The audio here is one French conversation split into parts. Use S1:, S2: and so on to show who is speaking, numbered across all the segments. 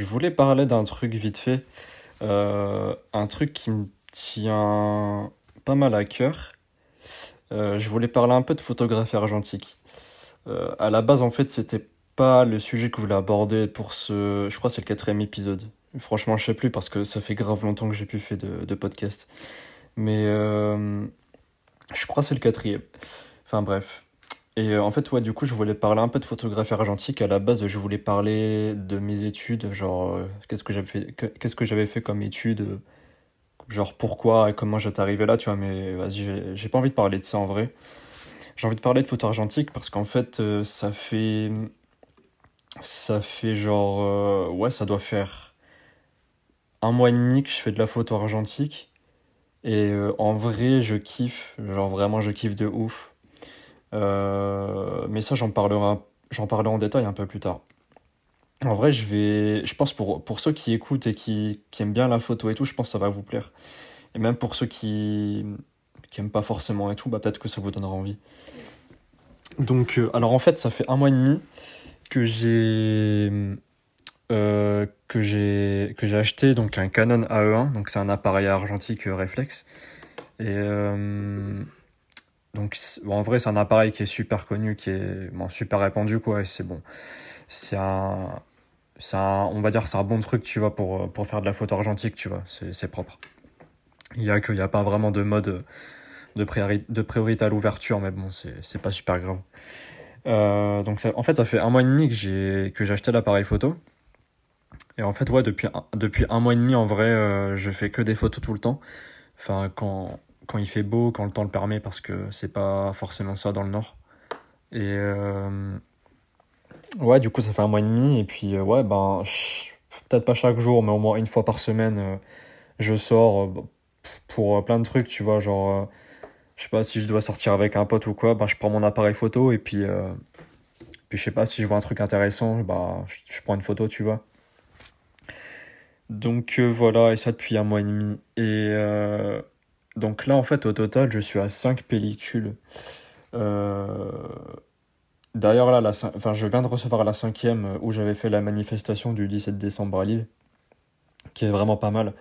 S1: Je voulais parler d'un truc vite fait, euh, un truc qui me tient pas mal à cœur. Euh, je voulais parler un peu de photographie argentique. Euh, à la base, en fait, c'était pas le sujet que je voulais aborder pour ce. Je crois que c'est le quatrième épisode. Franchement, je sais plus parce que ça fait grave longtemps que j'ai plus fait de, de podcast. Mais euh, je crois que c'est le quatrième. Enfin bref. Et euh, en fait, ouais, du coup, je voulais parler un peu de photographie argentique. À la base, je voulais parler de mes études, genre, euh, qu'est-ce que j'avais fait, comme études, euh, genre pourquoi et comment j'étais arrivé là, tu vois, mais vas-y, j'ai pas envie de parler de ça en vrai. J'ai envie de parler de photo argentique parce qu'en fait, ça fait, ça fait genre, ouais, ça doit faire un mois et demi que je fais de la photo argentique. Et en vrai, je kiffe, genre vraiment, je kiffe de ouf. Euh, mais ça, j'en parlerai, j'en parlerai en détail un peu plus tard. En vrai, je vais, je pense pour, pour ceux qui écoutent et qui, qui aiment bien la photo et tout, je pense que ça va vous plaire. Et même pour ceux qui, qui pas forcément et tout, bah peut-être que ça vous donnera envie. Donc, euh, alors en fait, ça fait un mois et demi que j'ai euh, que j'ai acheté donc un Canon AE1, donc c'est un appareil argentique euh, réflexe. Et donc en vrai, c'est un appareil qui est super connu, qui est super répandu quoi. Et c'est bon, c'est un un, on va dire c'est un bon truc tu vois pour pour faire de la photo argentique tu vois. C'est propre. Il y a que il y a pas vraiment de mode de de priorité à l'ouverture, mais bon c'est c'est pas super grave. Euh, donc ça, en fait, ça fait un mois et demi que j'ai que j'ai acheté l'appareil photo. Et en fait, ouais, depuis un, depuis un mois et demi, en vrai, euh, je fais que des photos tout le temps. Enfin, quand, quand il fait beau, quand le temps le permet, parce que c'est pas forcément ça dans le nord. Et euh, ouais, du coup, ça fait un mois et demi. Et puis, euh, ouais, ben, peut-être pas chaque jour, mais au moins une fois par semaine, euh, je sors euh, pour plein de trucs, tu vois, genre, je sais pas si je dois sortir avec un pote ou quoi, ben, je prends mon appareil photo et puis, puis je sais pas si je vois un truc intéressant, bah, je, prends une photo, tu vois. Donc voilà, et ça depuis un mois et demi. Et donc là, en fait, au total, je suis à 5 pellicules. D'ailleurs, là, la, enfin, je viens de recevoir la cinquième euh, où j'avais fait la manifestation du 17 décembre à Lille, qui est vraiment pas mal.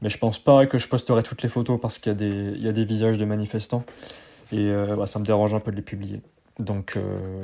S1: Mais je pense pas que je posterai toutes les photos parce qu'il y a des, y a des visages de manifestants. Et euh, bah, ça me dérange un peu de les publier. Donc, euh,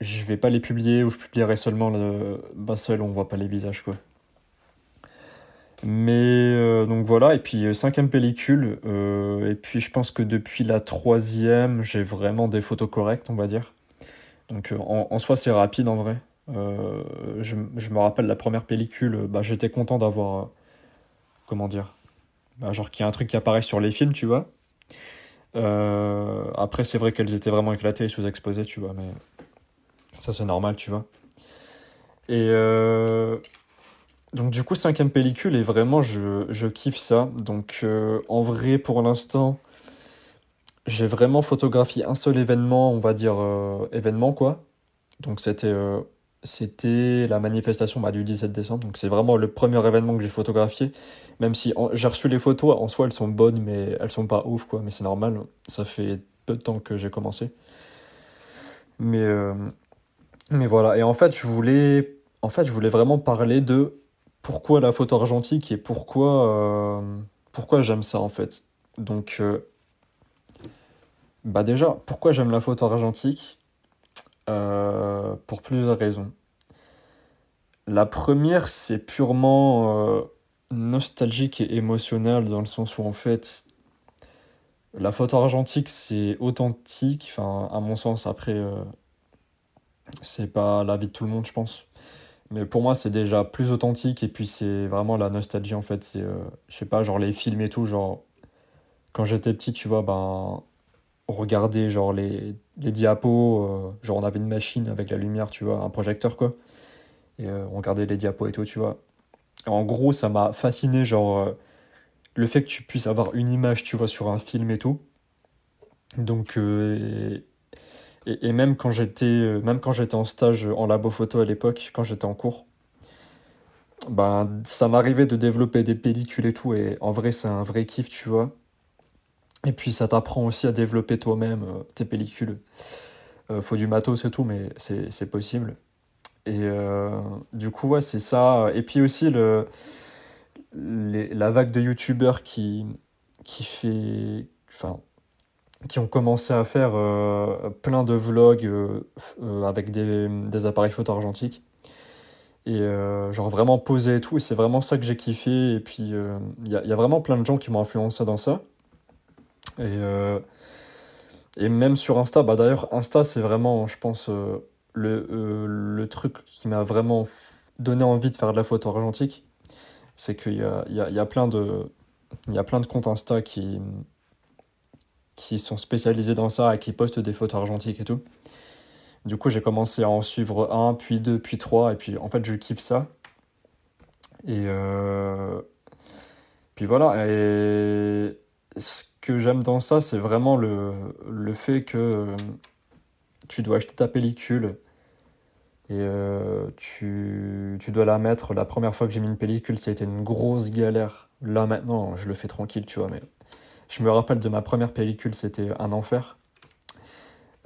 S1: je vais pas les publier ou je publierai seulement le bah, seul où on voit pas les visages, quoi. Mais euh, donc voilà, et puis euh, cinquième pellicule, euh, et puis je pense que depuis la troisième, j'ai vraiment des photos correctes, on va dire. Donc en, soi, c'est rapide en vrai. Je, je me rappelle la première pellicule, bah, j'étais content d'avoir, comment dire, bah, genre qu'il y a un truc qui apparaît sur les films, tu vois. Après, c'est vrai qu'elles étaient vraiment éclatées et sous-exposées, tu vois, mais ça c'est normal, tu vois. Et donc du coup, cinquième pellicule, et vraiment, je, je kiffe ça. Donc euh, en vrai, pour l'instant, j'ai vraiment photographié un seul événement, on va dire euh, événement quoi. Donc c'était euh, c'était la manifestation bah, du 17 décembre. Donc c'est vraiment le premier événement que j'ai photographié. Même si j'ai reçu les photos, en soi elles sont bonnes, mais elles sont pas ouf quoi. Mais c'est normal, ça fait peu de temps que j'ai commencé. Mais mais voilà. Et en fait, je voulais en fait je voulais vraiment parler de pourquoi la photo argentique et pourquoi euh, j'aime ça en fait. Donc euh, bah déjà, pourquoi j'aime la photo argentique? Euh, pour plusieurs raisons. La première, c'est purement nostalgique et émotionnel dans le sens où en fait, la photo argentique, c'est authentique, enfin, à mon sens, après, c'est pas l'avis de tout le monde, je pense. Mais pour moi, c'est déjà plus authentique et puis c'est vraiment la nostalgie en fait. C'est, euh, je sais pas, genre les films et tout, genre, quand j'étais petit, tu vois, ben, on regardait genre les, les diapos, euh, genre on avait une machine avec la lumière, tu vois, un projecteur quoi. Et euh, on regardait les diapos et tout, tu vois. En gros, ça m'a fasciné, genre, le fait que tu puisses avoir une image, tu vois, sur un film et tout. Donc, et- même quand j'étais, euh, même quand j'étais en stage en labo photo à l'époque, quand j'étais en cours, ben, ça m'arrivait de développer des pellicules et tout, et en vrai, c'est un vrai kiff, tu vois. Et puis, ça t'apprend aussi à développer toi-même euh, tes pellicules. Euh, faut du matos et tout, mais c'est possible. Et euh, du coup, ouais, c'est ça. Et puis aussi, le, la vague de youtubeurs qui, qui fait. Enfin, qui ont commencé à faire euh, plein de vlogs euh, euh, avec des, des appareils photo argentiques. Et genre vraiment posé et tout. Et c'est vraiment ça que j'ai kiffé. Et puis, il y a, y a vraiment plein de gens qui m'ont influencé dans ça. Et, et même sur Insta, bah d'ailleurs, Insta, c'est vraiment, je pense, le, le truc qui m'a vraiment donné envie de faire de la photo argentique. C'est qu'il y a, y a, y a y a plein de comptes Insta qui, qui sont spécialisés dans ça et qui postent des photos argentiques et tout. Du coup, j'ai commencé à en suivre un, puis deux, puis trois, et puis en fait, je kiffe ça. Et euh, puis voilà, et ce que j'aime dans ça, c'est vraiment le, le fait que euh, tu dois acheter ta pellicule et euh, tu, tu dois la mettre. La première fois que j'ai mis une pellicule, ça a été une grosse galère. Là maintenant, je le fais tranquille, tu vois, mais je me rappelle de ma première pellicule, c'était un enfer.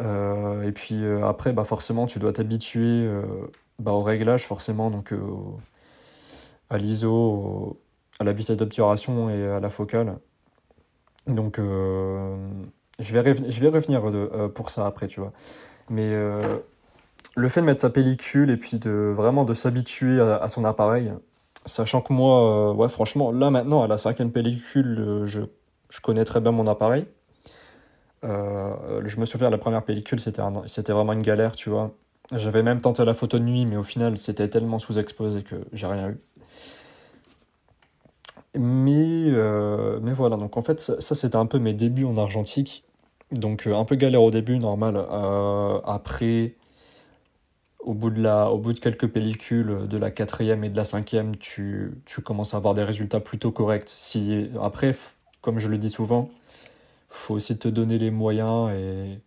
S1: Euh, et puis euh, après, bah forcément, tu dois t'habituer euh, bah, au réglage, forcément, donc à l'ISO, à la vitesse d'obturation et à la focale. Donc, je vais, je vais revenir pour ça après, tu vois. Mais le fait de mettre sa pellicule et puis de vraiment de s'habituer à, à son appareil, sachant que moi, ouais, franchement, là maintenant, à la cinquième pellicule, je, je connais très bien mon appareil. Euh, je me souviens, la première pellicule, c'était vraiment une galère, tu vois. J'avais même tenté la photo de nuit, mais au final, c'était tellement sous-exposé que j'ai rien eu. Mais, euh, mais voilà, donc en fait, ça, c'était un peu mes débuts en argentique. Donc, euh, un peu galère au début, normal. Après, au bout de la, au bout de quelques pellicules, de la quatrième et de la cinquième, tu, tu commences à avoir des résultats plutôt corrects. Si, après, comme je le dis souvent, faut aussi te donner les moyens et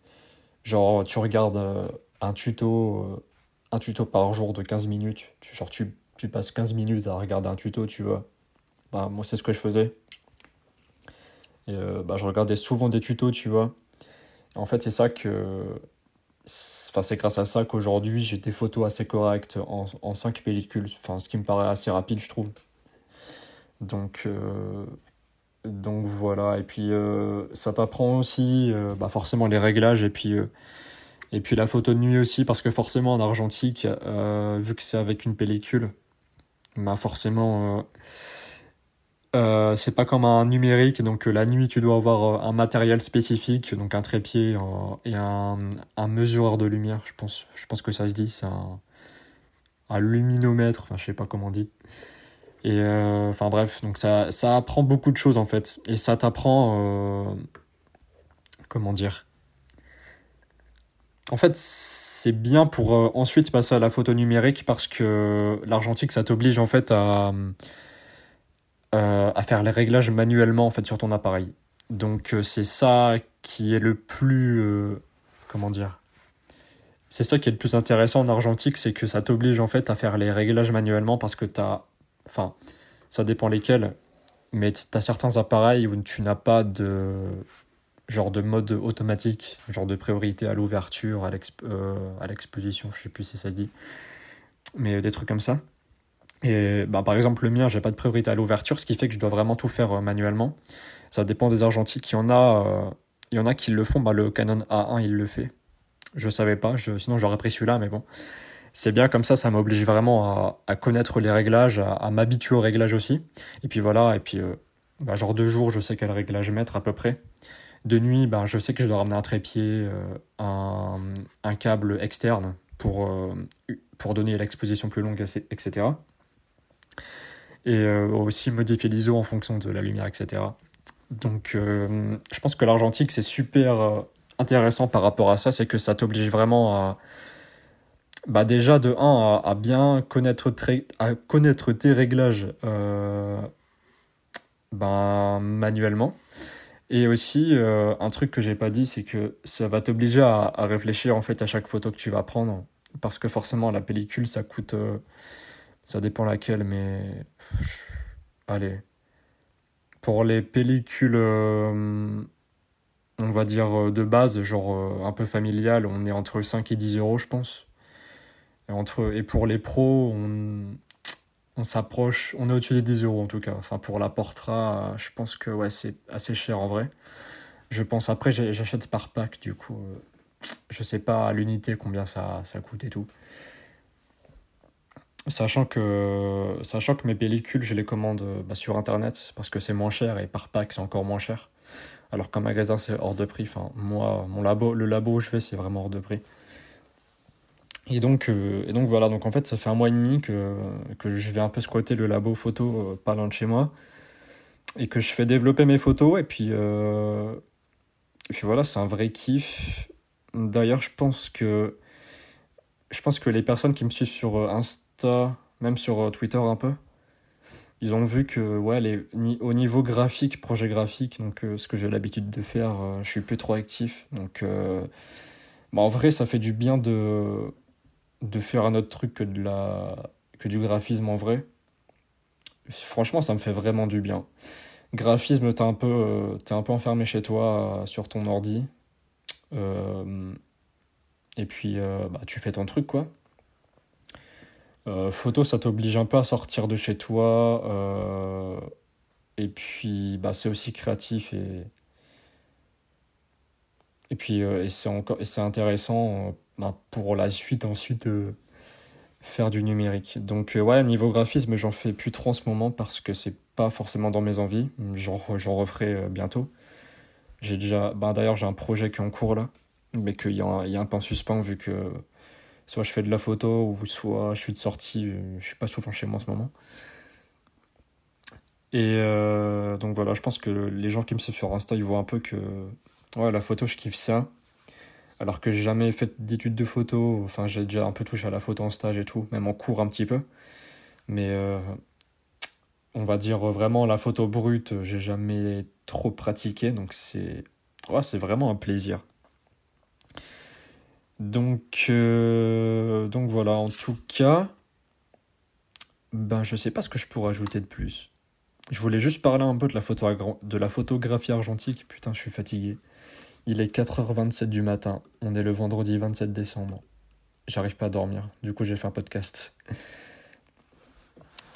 S1: genre, tu regardes euh, un tuto, euh, un tuto par jour de 15 minutes. Tu, genre, tu, passes 15 minutes à regarder un tuto, tu vois. Bah, moi, c'est ce que je faisais. Et euh, bah, je regardais souvent des tutos, tu vois. En fait, c'est ça que. Enfin, c'est grâce à ça qu'aujourd'hui j'ai des photos assez correctes en, en 5 pellicules. Enfin, ce qui me paraît assez rapide, je trouve. Donc, donc voilà. Et puis, euh, ça t'apprend aussi euh, bah, forcément les réglages et puis, euh, et puis la photo de nuit aussi, parce que forcément en argentique, vu que c'est avec une pellicule, bah forcément. c'est pas comme un numérique, donc la nuit tu dois avoir un matériel spécifique, donc un trépied et un, mesureur de lumière, je pense, je pense que ça se dit, c'est un, un luminomètre, enfin je sais pas comment on dit. Et euh, enfin bref, donc ça, ça apprend beaucoup de choses en fait, et ça t'apprend, euh, comment dire? En fait, c'est bien pour euh, ensuite passer à la photo numérique parce que l'argentique ça t'oblige en fait à à faire les réglages manuellement en fait sur ton appareil. Donc c'est ça qui est le plus comment dire? C'est ça qui est le plus intéressant en argentique, c'est que ça t'oblige en fait à faire les réglages manuellement parce que t'as enfin ça dépend lesquels, mais t'as certains appareils où tu n'as pas de genre de mode automatique, genre de priorité à l'ouverture, à euh, l'exposition, je sais plus si ça dit, mais des trucs comme ça. Et bah, par exemple, le mien, j'ai pas de priorité à l'ouverture, ce qui fait que je dois vraiment tout faire euh, manuellement. Ça dépend des argentiques. Il y en a, euh, il y en a qui le font. Bah, le Canon A1, il le fait. Je savais pas, je, sinon j'aurais pris celui-là, mais bon. C'est bien comme ça, ça m'oblige vraiment à, connaître les réglages, à, m'habituer aux réglages aussi. Et puis voilà, et puis euh, bah, genre de jour, je sais quel réglage mettre à peu près. De nuit, bah, je sais que je dois ramener un trépied, euh, un, un câble externe pour, euh, pour donner l'exposition plus longue, etc et aussi modifier l'ISO en fonction de la lumière, etc. Donc je pense que l'argentique c'est super intéressant par rapport à ça, c'est que ça t'oblige vraiment à bah déjà de 1 à, bien connaître, à tes réglages euh, ben, manuellement. Et aussi, euh, un truc que j'ai pas dit, c'est que ça va t'obliger à, réfléchir en fait à chaque photo que tu vas prendre. Parce que forcément, la pellicule, ça coûte. euh, ça dépend laquelle, mais. Allez. Pour les pellicules, on va dire de base, genre un peu familiales, on est entre 5 et 10 euros, je pense. Et, entre, et pour les pros, on, s'approche, on est au-dessus des 10 euros en tout cas. Enfin, pour la Portra, je pense que ouais, c'est assez cher en vrai. Je pense, après, j'achète par pack, du coup, euh, je sais pas à l'unité combien ça, ça coûte et tout. Sachant que, sachant que mes pellicules, je les commande bah, sur internet parce que c'est moins cher et par pack c'est encore moins cher. Alors qu'en magasin c'est hors de prix. Enfin, moi, mon labo, le labo où je vais, c'est vraiment hors de prix. Et donc, euh, et donc voilà, donc en fait ça fait un mois et demi que, que je vais un peu squatter le labo photo euh, pas loin de chez moi. Et que je fais développer mes photos. Et puis, euh, et puis voilà, c'est un vrai kiff. D'ailleurs, je pense que je pense que les personnes qui me suivent sur Insta, même sur Twitter un peu, ils ont vu que ouais, les, au niveau graphique, projet graphique, donc ce que j'ai l'habitude de faire, je suis plus trop actif. Donc bah, en vrai, ça fait du bien de, de faire un autre truc que, du graphisme en vrai. Franchement, ça me fait vraiment du bien. Graphisme, t'es un, peu, euh, un peu enfermé chez toi euh, sur ton ordi. Euh, et puis, bah, tu fais ton truc, quoi. photo, ça t'oblige un peu à sortir de chez toi. et puis, bah, c'est aussi créatif et, et puis, c'est intéressant ben, pour la suite ensuite euh, faire du numérique. Donc euh, ouais, niveau graphisme, j'en fais plus trop en ce moment parce que c'est pas forcément dans mes envies. J'en, referai euh, bientôt. J'ai déjà, ben, d'ailleurs j'ai un projet qui est en cours là, mais qu'il y, a, il y a un peu en suspens vu que soit je fais de la photo ou soit je suis de sortie. Je suis pas souvent chez moi en ce moment. Et donc voilà, je pense que les gens qui me suivent sur Insta, ils voient un peu que ouais, la photo, je kiffe ça alors que j'ai jamais fait d'études de photo. Enfin, j'ai déjà un peu touché à la photo en stage et tout, même en cours un petit peu. Mais euh, on va dire vraiment la photo brute, j'ai jamais trop pratiqué, donc c'est vraiment un plaisir. Donc, euh, donc voilà, en tout cas, ben je sais pas ce que je pourrais ajouter de plus. Je voulais juste parler un peu de la, photo de la photographie argentique. Putain, je suis fatigué. Il est 4h27 du matin. On est le vendredi 27 décembre. J'arrive pas à dormir. Du coup, j'ai fait un podcast.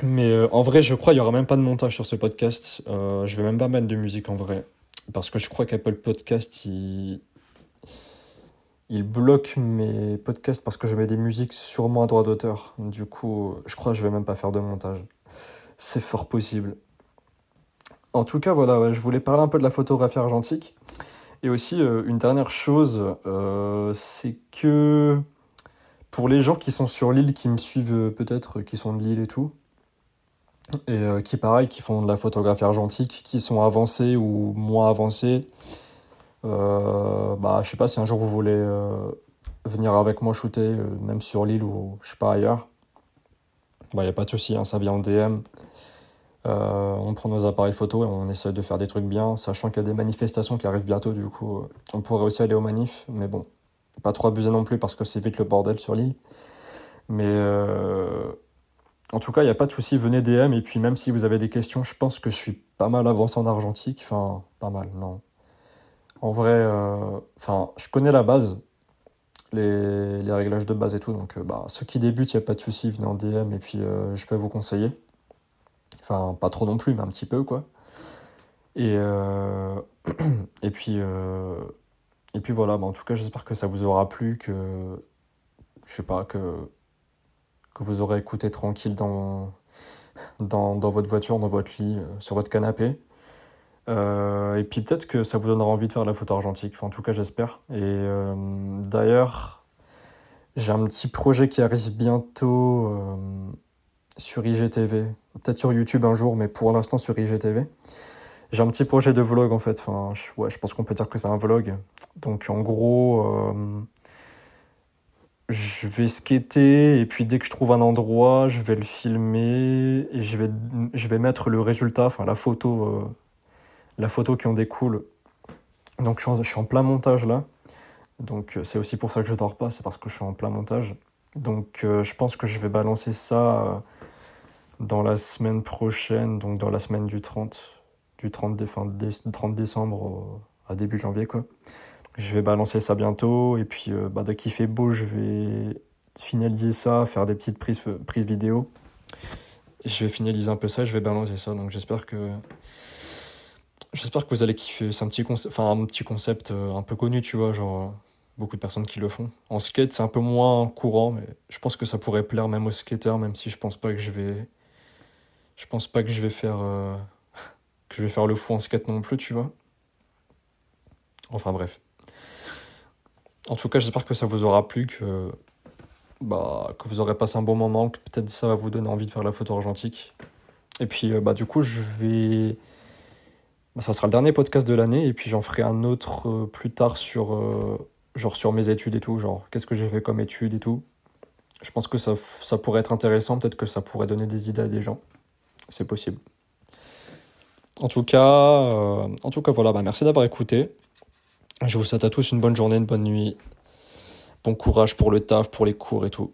S1: Mais euh, en vrai, je crois qu'il n'y aura même pas de montage sur ce podcast. Euh, je vais même pas mettre de musique en vrai. Parce que je crois qu'Apple Podcast, il... il bloque mes podcasts parce que je mets des musiques sûrement à droit d'auteur. Du coup, je crois que je vais même pas faire de montage. C'est fort possible. En tout cas, voilà, je voulais parler un peu de la photographie argentique. Et aussi, euh, une dernière chose, euh, c'est que pour les gens qui sont sur l'île, qui me suivent euh, peut-être, qui sont de l'île et tout, et qui, pareil, qui font de la photographie argentique, qui sont avancés ou moins avancés, bah, je sais pas si un jour vous voulez venir avec moi shooter, même sur l'île ou je sais pas ailleurs, il bah, n'y a pas de souci, hein, ça vient en DM. Euh, on prend nos appareils photo et on essaie de faire des trucs bien, sachant qu'il y a des manifestations qui arrivent bientôt, du coup, euh, on pourrait aussi aller aux manifs, mais bon, pas trop abuser non plus parce que c'est vite le bordel sur l'île. Mais euh, en tout cas, il n'y a pas de souci, venez DM, et puis même si vous avez des questions, je pense que je suis pas mal avancé en argentique, enfin, pas mal, non. En vrai, enfin, je connais la base, les, les, réglages de base et tout, donc bah, ceux qui débutent, il n'y a pas de souci, venez en DM, et puis je peux vous conseiller. Enfin, pas trop non plus, mais un petit peu, quoi. Et, euh, et, puis, euh, et puis voilà, bah, en tout cas, j'espère que ça vous aura plu, que, je sais pas, que, vous aurez écouté tranquille dans, dans, votre voiture, dans votre lit, euh, sur votre canapé. et puis peut-être que ça vous donnera envie de faire la photo argentique, enfin, en tout cas, j'espère. Et d'ailleurs, j'ai un petit projet qui arrive bientôt sur IGTV, peut-être sur YouTube un jour, mais pour l'instant sur IGTV. J'ai un petit projet de vlog en fait, enfin, je, ouais, je pense qu'on peut dire que c'est un vlog. Donc en gros, euh, je vais skater et puis dès que je trouve un endroit, je vais le filmer et je vais, je vais mettre le résultat, enfin la photo, euh, la photo qui en découle. Donc je suis, en, plein montage là. Donc c'est aussi pour ça que je dors pas, c'est parce que je suis en plein montage. Donc euh, je pense que je vais balancer ça dans la semaine prochaine, donc dans la semaine du 30, du 30, 30 décembre à début janvier quoi. Je vais balancer ça bientôt et puis euh, bah, dès qu'il fait beau, je vais finaliser ça, faire des petites prises, prises vidéo. Je vais finaliser un peu ça, je vais balancer ça. Donc j'espère que j'espère que vous allez kiffer. C'est un petit concept, enfin un petit concept euh, un peu connu, tu vois, genre euh, beaucoup de personnes qui le font. En skate, c'est un peu moins courant, mais je pense que ça pourrait plaire même aux skateurs, même si je pense pas que je vais, je pense pas que je vais faire, euh, que je vais faire le fou en skate non plus, tu vois. Enfin bref. En tout cas, j'espère que ça vous aura plu, que, bah, que vous aurez passé un bon moment, que peut-être ça va vous donner envie de faire la photo argentique. Et puis, bah, du coup, je vais bah, ça sera le dernier podcast de l'année et puis j'en ferai un autre euh, plus tard sur, euh, genre sur mes études et tout, genre qu'est-ce que j'ai fait comme études et tout. Je pense que ça, ça pourrait être intéressant, peut-être que ça pourrait donner des idées à des gens. C'est possible. En tout cas, euh, en tout cas voilà, bah, merci d'avoir écouté. Je vous souhaite à tous une bonne journée, une bonne nuit. Bon courage pour le taf, pour les cours et tout.